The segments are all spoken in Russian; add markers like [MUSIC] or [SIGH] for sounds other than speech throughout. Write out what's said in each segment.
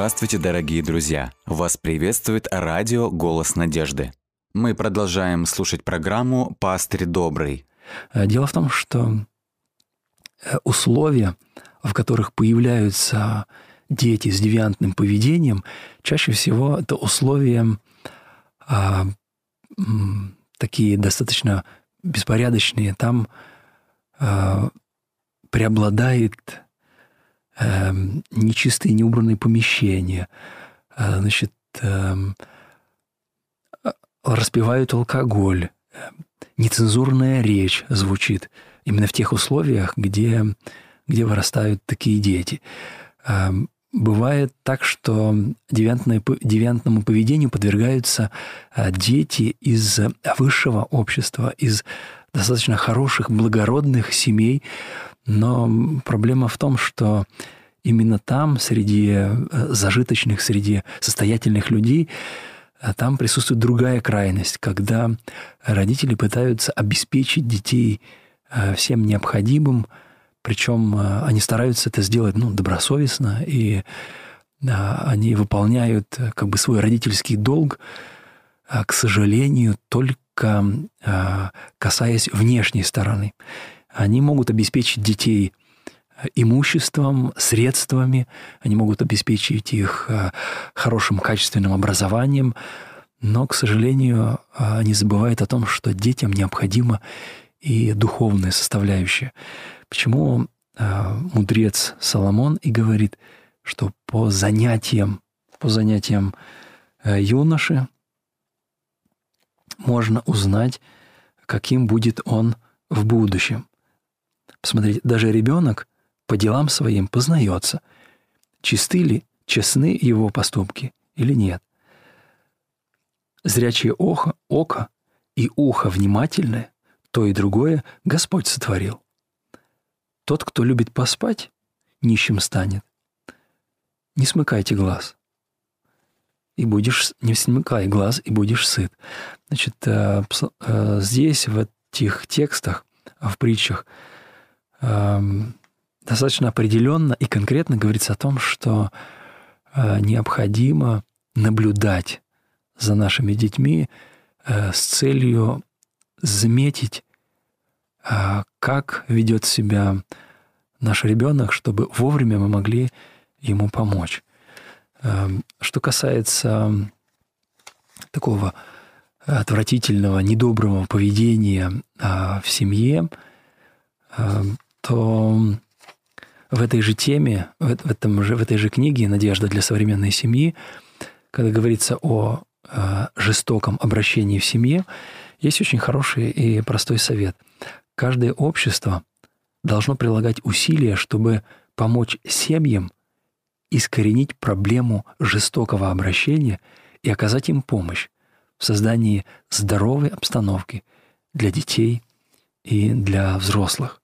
Здравствуйте, дорогие друзья! Вас приветствует радио «Голос надежды». Мы продолжаем слушать программу «Пастырь добрый». Э, дело в том, что э, условия, в которых появляются дети с девиантным поведением, чаще всего это условия а, такие достаточно беспорядочные. Там а, преобладает а, нечистые, неубранные помещения. А, значит, а, распивают алкоголь. Нецензурная речь звучит именно в тех условиях, где, где вырастают такие дети. Бывает так, что девиантному поведению подвергаются а, дети из высшего общества, из достаточно хороших, благородных семей, но проблема в том, что именно там, среди э, зажиточных, среди состоятельных людей, э, там присутствует другая крайность, когда родители пытаются обеспечить детей э, всем необходимым, причем они стараются это сделать ну, добросовестно, и они выполняют как бы свой родительский долг, а, к сожалению, только касаясь внешней стороны. Они могут обеспечить детей э, имуществом, средствами, они могут обеспечить их хорошим качественным образованием, но, к сожалению, они забывают о том, что детям необходима и духовная составляющая. Почему э, мудрец Соломон и говорит, что по занятиям, по занятиям э, юноши можно узнать, каким будет он в будущем. Посмотрите, даже ребенок по делам своим познается, чисты ли, честны его поступки или нет. Зрячее око, око и ухо внимательное, то и другое Господь сотворил. Тот, кто любит поспать, нищим станет. Не смыкайте глаз. И будешь, не смыкай глаз, и будешь сыт. Значит, э, э, здесь, в этих текстах, в притчах, достаточно определенно и конкретно говорится о том, что э, необходимо наблюдать за нашими детьми с целью заметить а как ведет себя наш ребенок, чтобы вовремя мы могли ему помочь. Эм, что касается такого отвратительного, недоброго поведения в семье, эм, то в этой же теме, в, этом же, в этой же книге «Надежда для современной семьи», когда говорится о э, жестоком обращении в семье, есть очень хороший и простой совет – Каждое общество должно прилагать усилия, чтобы помочь семьям искоренить проблему жестокого обращения и оказать им помощь в создании здоровой обстановки для детей и для взрослых.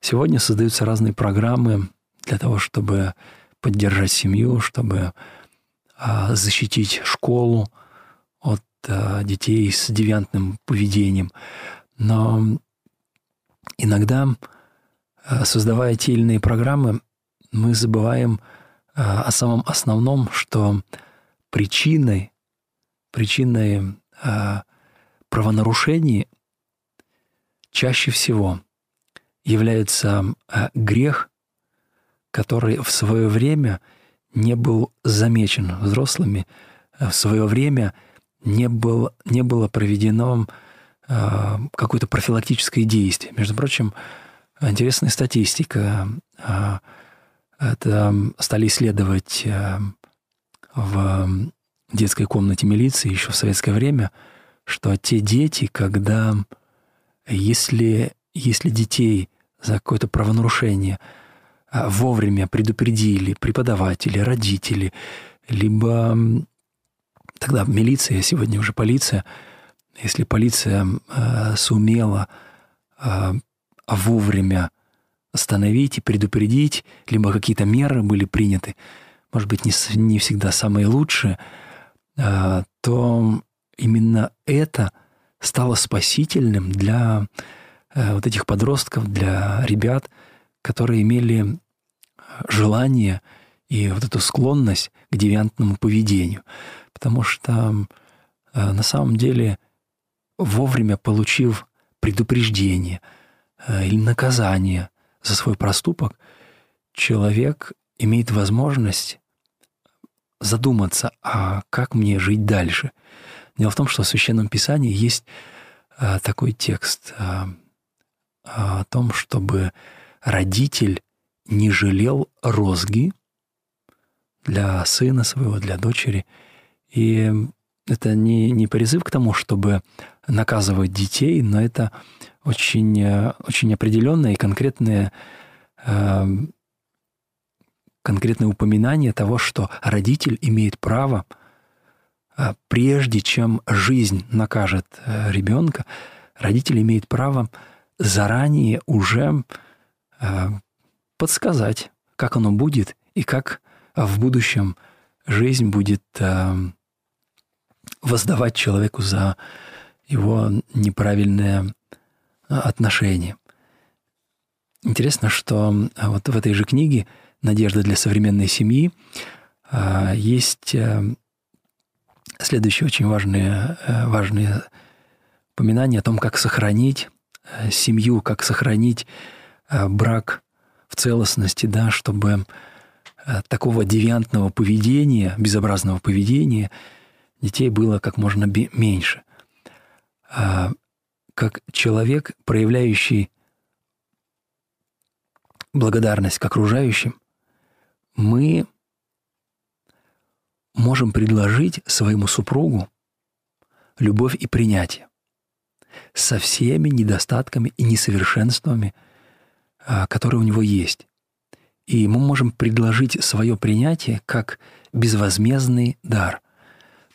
Сегодня создаются разные программы для того, чтобы поддержать семью, чтобы а, защитить школу от а, детей с девиантным поведением. Но Иногда, э, создавая те или иные программы, мы забываем о самом основном, что причиной, причиной правонарушений чаще всего является грех, который в свое время не был замечен взрослыми, в свое время не, был, не было проведено Э, какое-то профилактическое действие. Между прочим, интересная статистика. Э, это стали исследовать э, в детской комнате милиции еще в советское время, что те дети, когда если, если детей за какое-то правонарушение вовремя предупредили преподаватели, родители, либо тогда милиция, сегодня уже полиция – если полиция э, сумела э, вовремя остановить и предупредить, либо какие-то меры были приняты, может быть, не, не всегда самые лучшие, э, то именно это стало спасительным для вот этих подростков, для ребят, которые имели желание и вот эту склонность к девиантному поведению. Потому что э, на самом деле, вовремя получив предупреждение э, или наказание за свой проступок, человек имеет возможность задуматься, а как мне жить дальше. Дело в том, что в Священном Писании есть э, такой текст о том, чтобы родитель не жалел розги для сына своего, для дочери. И это не, не призыв к тому, чтобы наказывать детей, но это очень, очень определенное и конкретное, э, конкретное упоминание того, что родитель имеет право, э, прежде чем жизнь накажет э, ребенка, родитель имеет право заранее уже э, подсказать, как оно будет и как в будущем жизнь будет э, воздавать человеку за его неправильное отношение. Интересно, что вот в этой же книге «Надежда для современной семьи» есть следующие очень важные, важные упоминания о том, как сохранить Э, семью, как сохранить э, брак в целостности, да, чтобы э, такого девиантного поведения, безобразного поведения детей было как можно меньше. А, как человек, проявляющий благодарность к окружающим, мы можем предложить своему супругу любовь и принятие со всеми недостатками и несовершенствами, а, которые у него есть. И мы можем предложить свое принятие как безвозмездный дар,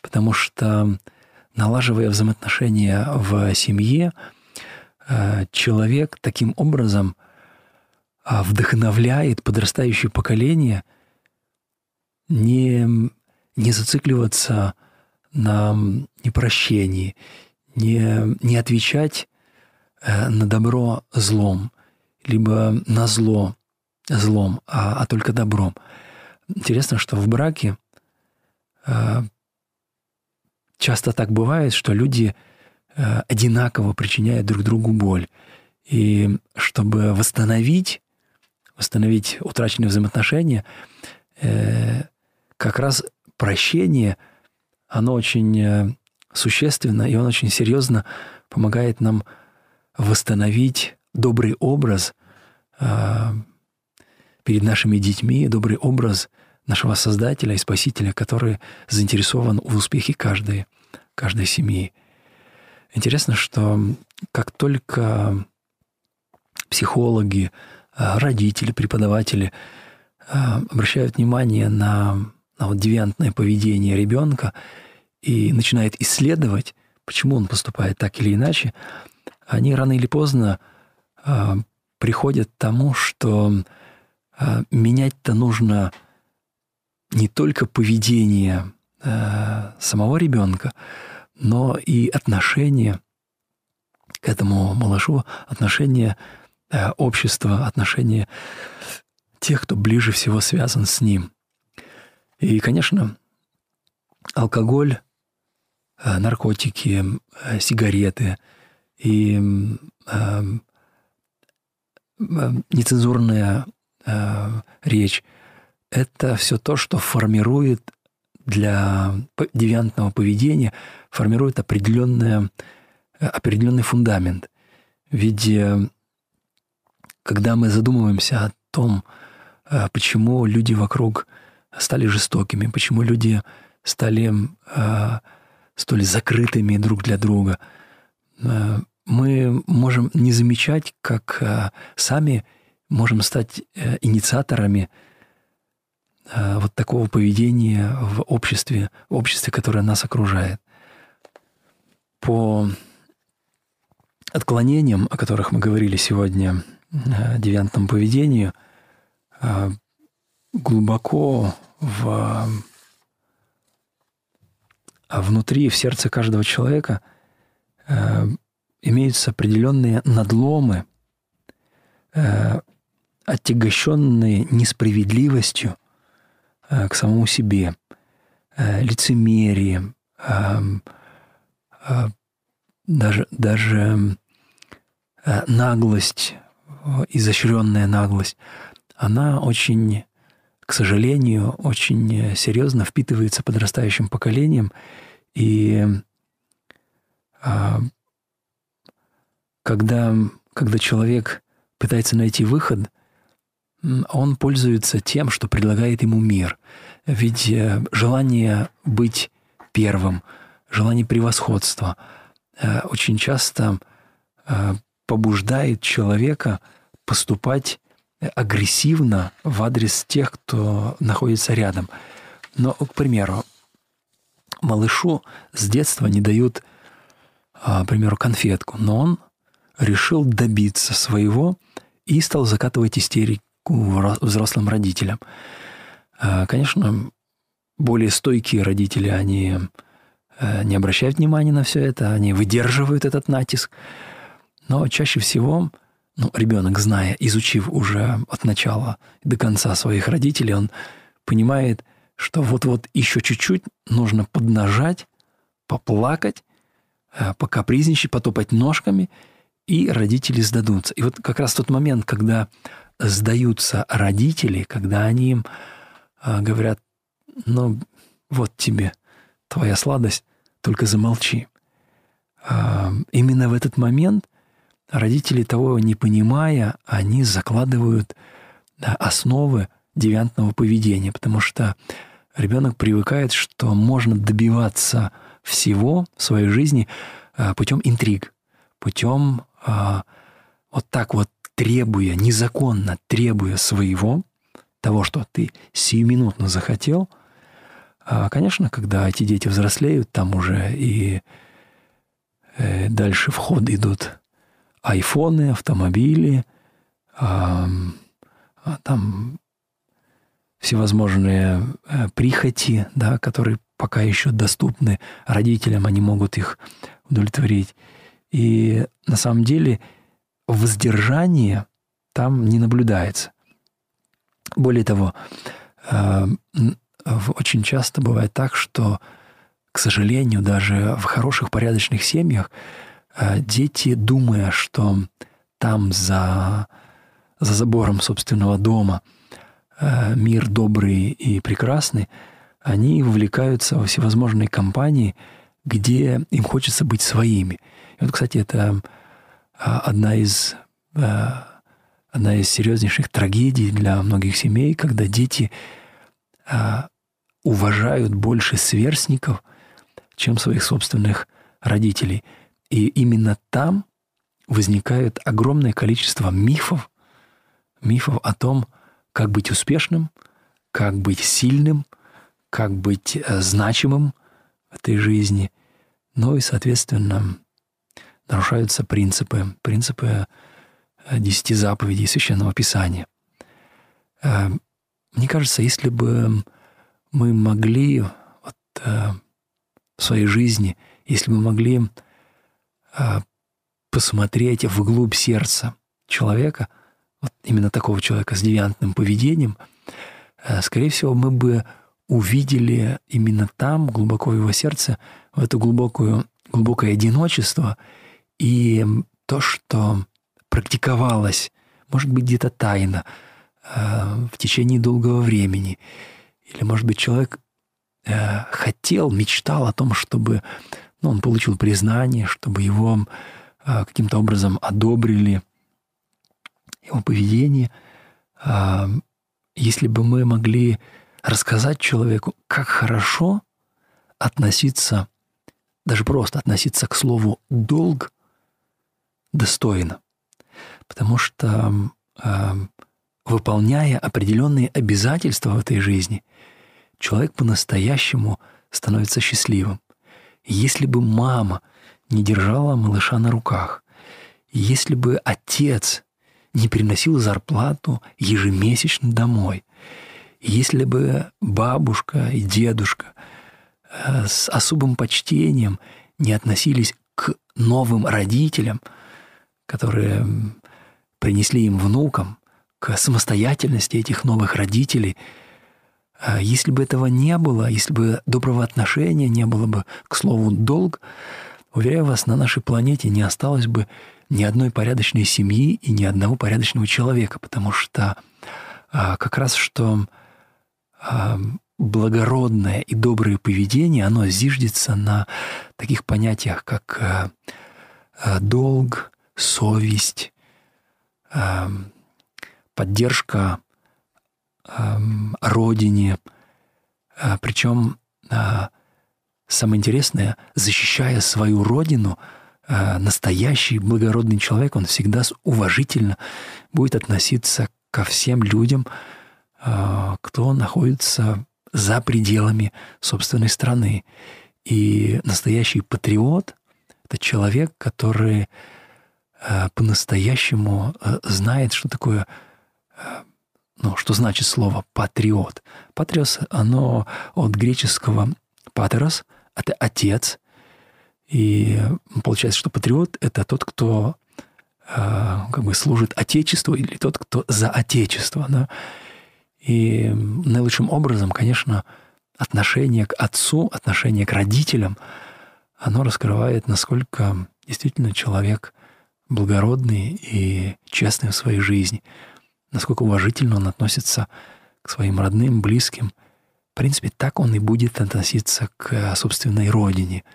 потому что налаживая взаимоотношения в семье, а, человек таким образом а, вдохновляет подрастающее поколение не, не зацикливаться на непрощении, не, не отвечать э, на добро злом, либо на зло злом, а, а только добром. Интересно, что в браке э, часто так бывает, что люди э, одинаково причиняют друг другу боль. И чтобы восстановить, восстановить утраченные взаимоотношения, как раз прощение, оно очень существенно, и он очень серьезно помогает нам восстановить добрый образ э, перед нашими детьми, добрый образ нашего Создателя и Спасителя, который заинтересован в успехе каждой, каждой семьи. Интересно, что как только психологи, а, родители, преподаватели а, обращают внимание на, на вот девиантное поведение ребенка, и начинает исследовать, почему он поступает так или иначе, они рано или поздно э, приходят к тому, что э, менять-то нужно не только поведение э, самого ребенка, но и отношение к этому малышу, отношение э, общества, отношение тех, кто ближе всего связан с ним. И, конечно, алкоголь наркотики, э, сигареты и э, нецензурная речь – это все то, что формирует для девиантного поведения, формирует определенное, определенный фундамент. Ведь когда мы задумываемся о том, почему люди вокруг стали жестокими, почему люди стали столь закрытыми друг для друга, э, мы можем не замечать, как э, сами можем стать э, инициаторами вот такого поведения в обществе, в обществе, которое нас окружает. По отклонениям, о которых мы говорили сегодня, девиантному поведению, глубоко в а внутри, в сердце каждого человека э, имеются определенные надломы, э, отягощенные несправедливостью, к самому себе, лицемерие, даже, даже наглость, изощренная наглость, она очень, к сожалению, очень серьезно впитывается подрастающим поколением. И когда, когда человек пытается найти выход, он пользуется тем, что предлагает ему мир. Ведь э, желание быть первым, желание превосходства э, очень часто э, побуждает человека поступать агрессивно в адрес тех, кто находится рядом. Но, к примеру, малышу с детства не дают, к примеру, конфетку, но он решил добиться своего и стал закатывать истерику взрослым родителям. А, конечно, более стойкие родители, они э, не обращают внимания на все это, они выдерживают этот натиск. Но чаще всего ну, ребенок, зная, изучив уже от начала до конца своих родителей, он понимает, что вот-вот еще чуть-чуть нужно поднажать, поплакать, э, покапризничать, потопать ножками – и родители сдадутся. И вот как раз тот момент, когда сдаются родители, когда они им а, говорят, ну вот тебе твоя сладость, только замолчи. А, именно в этот момент родители того не понимая, они закладывают основы девиантного поведения, потому что ребенок привыкает, что можно добиваться всего в своей жизни а, путем интриг, путем а, вот так вот требуя, незаконно требуя своего, того, что ты сиюминутно захотел, а, конечно, когда эти дети взрослеют, там уже и э, дальше в ход идут айфоны, автомобили, а, там всевозможные э, прихоти, да, которые пока еще доступны родителям, они могут их удовлетворить. И на самом деле воздержание там не наблюдается. Более того, э, очень часто бывает так, что, к сожалению, даже в хороших, порядочных семьях э, дети, думая, что там за, за забором собственного дома мир добрый и прекрасный, они вовлекаются во всевозможные компании, где им хочется быть своими – и вот, кстати, это а, одна из, а, одна из серьезнейших трагедий для многих семей, когда дети а, уважают больше сверстников, чем своих собственных родителей. И именно там возникает огромное количество мифов, мифов о том, как быть успешным, как быть сильным, как быть э, значимым в этой жизни. Ну и, соответственно, нарушаются принципы, принципы э, десяти заповедей Священного Писания. Э, мне кажется, если бы мы могли вот, в своей жизни, если бы мы могли посмотреть вглубь сердца человека, вот именно такого человека с девиантным поведением, скорее всего, мы бы увидели именно там, глубоко в его сердце, в это глубокую, глубокое одиночество – и то, что практиковалось, может быть, где-то тайно, э, в течение долгого времени, или, может быть, человек э, хотел, мечтал о том, чтобы ну, он получил признание, чтобы его э, каким-то образом одобрили, его поведение. Если бы мы могли рассказать человеку, как хорошо относиться, даже просто относиться к слову «долг», достойно. Потому что выполняя определенные обязательства в этой жизни, человек по-настоящему становится счастливым. Если бы мама не держала малыша на руках, если бы отец не приносил зарплату ежемесячно домой, если бы бабушка и дедушка э, с особым почтением не относились к новым родителям – которые принесли им внукам, к самостоятельности этих новых родителей, А если бы этого не было, если бы доброго отношения не было бы, к слову, долг, уверяю вас, на нашей планете не осталось бы ни одной порядочной семьи и ни одного порядочного человека, потому что а, как раз что а, благородное и доброе поведение, оно зиждется на таких понятиях, как а, а, долг, совесть, а, поддержка а, родине, а, причем а, самое интересное, защищая свою родину – настоящий благородный человек, он всегда уважительно будет относиться ко всем людям, э, кто находится за пределами собственной страны. И настоящий патриот — это человек, который э, по-настоящему знает, что такое, ну, что значит слово «патриот». Патриос, оно от греческого «патерос» — это «отец», и получается, что патриот — это тот, кто э, как бы служит Отечеству или тот, кто за Отечество. Да? И наилучшим образом, конечно, отношение к отцу, отношение к родителям, оно раскрывает, насколько действительно человек благородный и честный в своей жизни, насколько уважительно он относится к своим родным, близким. В принципе, так он и будет относиться к собственной родине –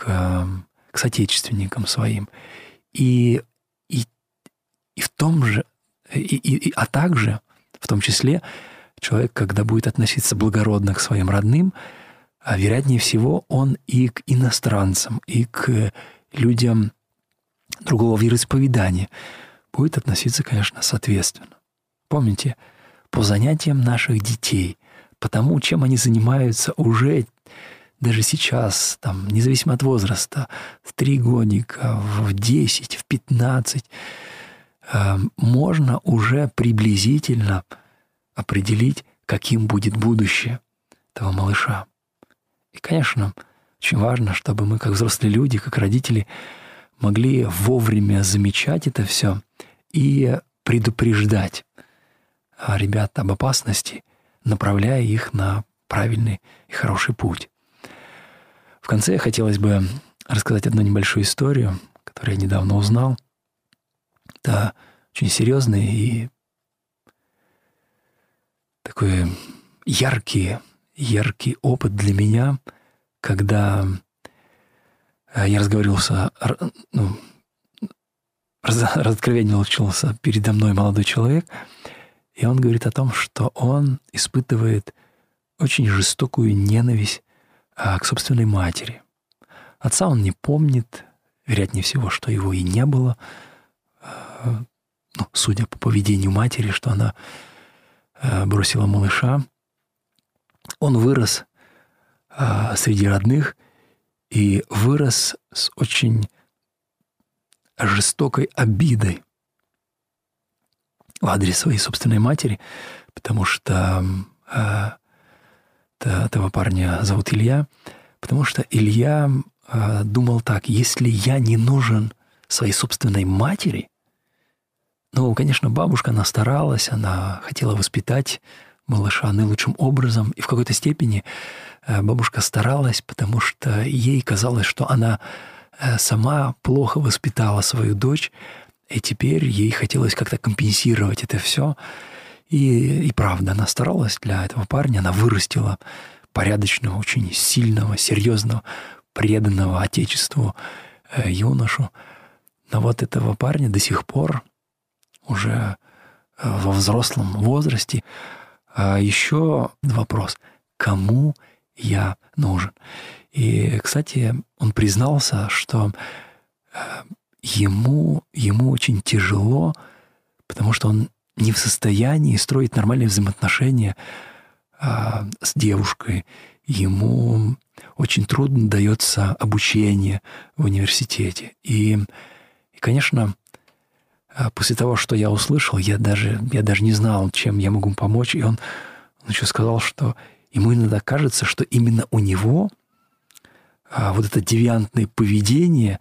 к, к соотечественникам своим. И, и, и в том же, и, и, а также, в том числе, человек, когда будет относиться благородно к своим родным, а вероятнее всего, он и к иностранцам, и к людям другого вероисповедания будет относиться, конечно, соответственно. Помните, по занятиям наших детей, потому чем они занимаются уже даже сейчас, там, независимо от возраста, в три годика, в 10, в 15, э, можно уже приблизительно определить, каким будет будущее этого малыша. И, конечно, очень важно, чтобы мы, как взрослые люди, как родители, могли вовремя замечать это все и предупреждать ребят об опасности, направляя их на правильный и хороший путь. Конце хотелось бы рассказать одну небольшую историю, которую я недавно узнал. Это очень серьезный и такой яркий, яркий опыт для меня, когда э, я разговаривался, ну, разоткровенничался [LAUGHS] передо мной молодой человек, и он говорит о том, что он испытывает очень жестокую ненависть к собственной матери. Отца он не помнит, вероятнее всего, что его и не было. А, ну, судя по поведению матери, что она а, бросила малыша. Он вырос а, среди родных и вырос с очень жестокой обидой в адрес своей собственной матери, потому что этого парня зовут Илья, потому что Илья э, думал так, если я не нужен своей собственной матери, ну, конечно, бабушка, она старалась, она хотела воспитать малыша наилучшим образом, и в какой-то степени э, бабушка старалась, потому что ей казалось, что она э, сама плохо воспитала свою дочь, и теперь ей хотелось как-то компенсировать это все. И, и правда, она старалась для этого парня, она вырастила порядочного, очень сильного, серьезного, преданного Отечеству э, юношу. Но вот этого парня до сих пор уже э, во взрослом возрасте. А еще вопрос, кому я нужен? И, кстати, он признался, что э, ему, ему очень тяжело, потому что он не в состоянии строить нормальные взаимоотношения а, с девушкой. Ему очень трудно дается обучение в университете. И, и конечно, а, после того, что я услышал, я даже, я даже не знал, чем я могу помочь. И он, он еще сказал, что ему иногда кажется, что именно у него а, вот это девиантное поведение,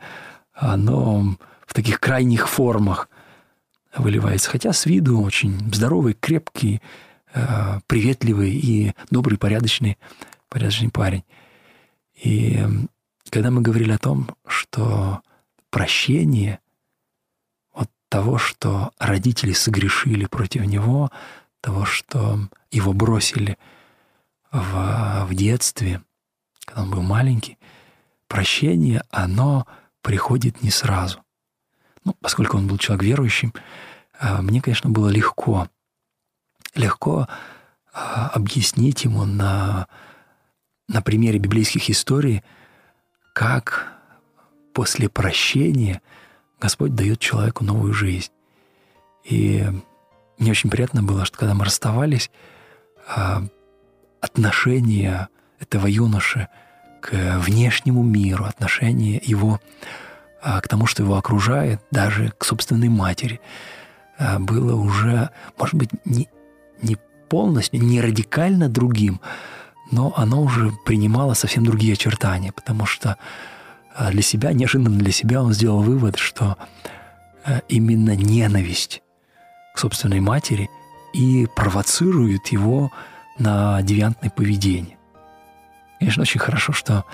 оно в таких крайних формах выливается. Хотя с виду очень здоровый, крепкий, э, приветливый и добрый, порядочный, порядочный парень. И когда мы говорили о том, что прощение от того, что родители согрешили против него, того, что его бросили в, в детстве, когда он был маленький, прощение, оно приходит не сразу. Ну, поскольку он был человек верующим, мне, конечно, было легко, легко а, объяснить ему на, на примере библейских историй, как после прощения Господь дает человеку новую жизнь. И мне очень приятно было, что когда мы расставались, а, отношения этого юноши к внешнему миру, отношение его а, к тому, что его окружает, даже к собственной матери, а, было уже, может быть, не, не полностью, не радикально другим, но оно уже принимало совсем другие очертания, потому что а, для себя, неожиданно для себя он сделал вывод, что именно ненависть к собственной матери и провоцирует его на девиантное поведение. Конечно, очень хорошо, что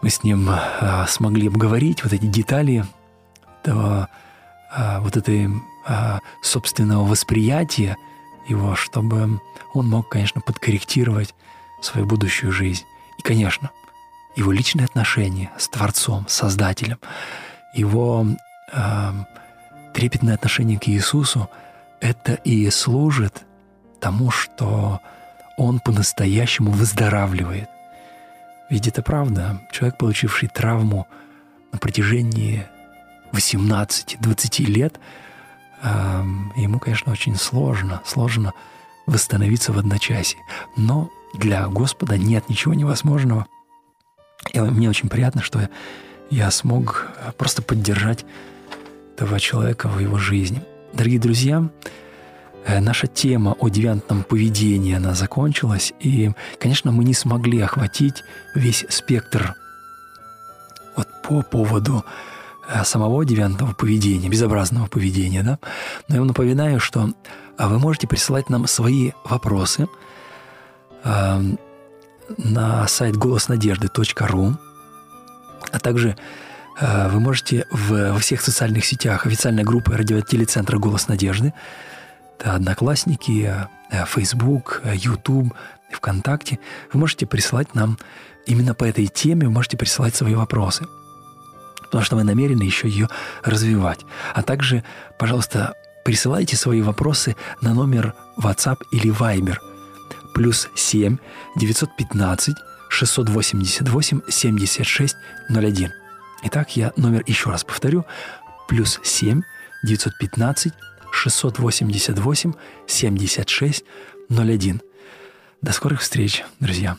мы с ним а, смогли обговорить вот эти детали этого, а, вот этой а, собственного восприятия его, чтобы он мог, конечно, подкорректировать свою будущую жизнь. И, конечно, его личные отношения с Творцом, с Создателем, его э, трепетное отношение к Иисусу, это и служит тому, что он по-настоящему выздоравливает. Ведь это правда. Человек, получивший травму на протяжении 18-20 лет, ему, конечно, очень сложно, сложно восстановиться в одночасье. Но для Господа нет ничего невозможного. И мне очень приятно, что я смог просто поддержать этого человека в его жизни. Дорогие друзья, Э, наша тема о девиантном поведении, она закончилась, и, конечно, мы не смогли охватить весь спектр вот по поводу э, самого девиантного поведения, безобразного поведения, да. Но я вам напоминаю, что а, вы можете присылать нам свои вопросы э, на сайт голоснадежды.ру, а также э, вы можете в, во всех социальных сетях официальной группы радиотелецентра «Голос надежды» это Одноклассники, э, Facebook, э, YouTube, ВКонтакте. Вы можете присылать нам именно по этой теме, вы можете присылать свои вопросы, потому что мы намерены еще ее развивать. А также, пожалуйста, присылайте свои вопросы на номер WhatsApp или Viber плюс 7 915 688 76 01. Итак, я номер еще раз повторю. Плюс 7 915 688 76 01. До скорых встреч, друзья.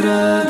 Patra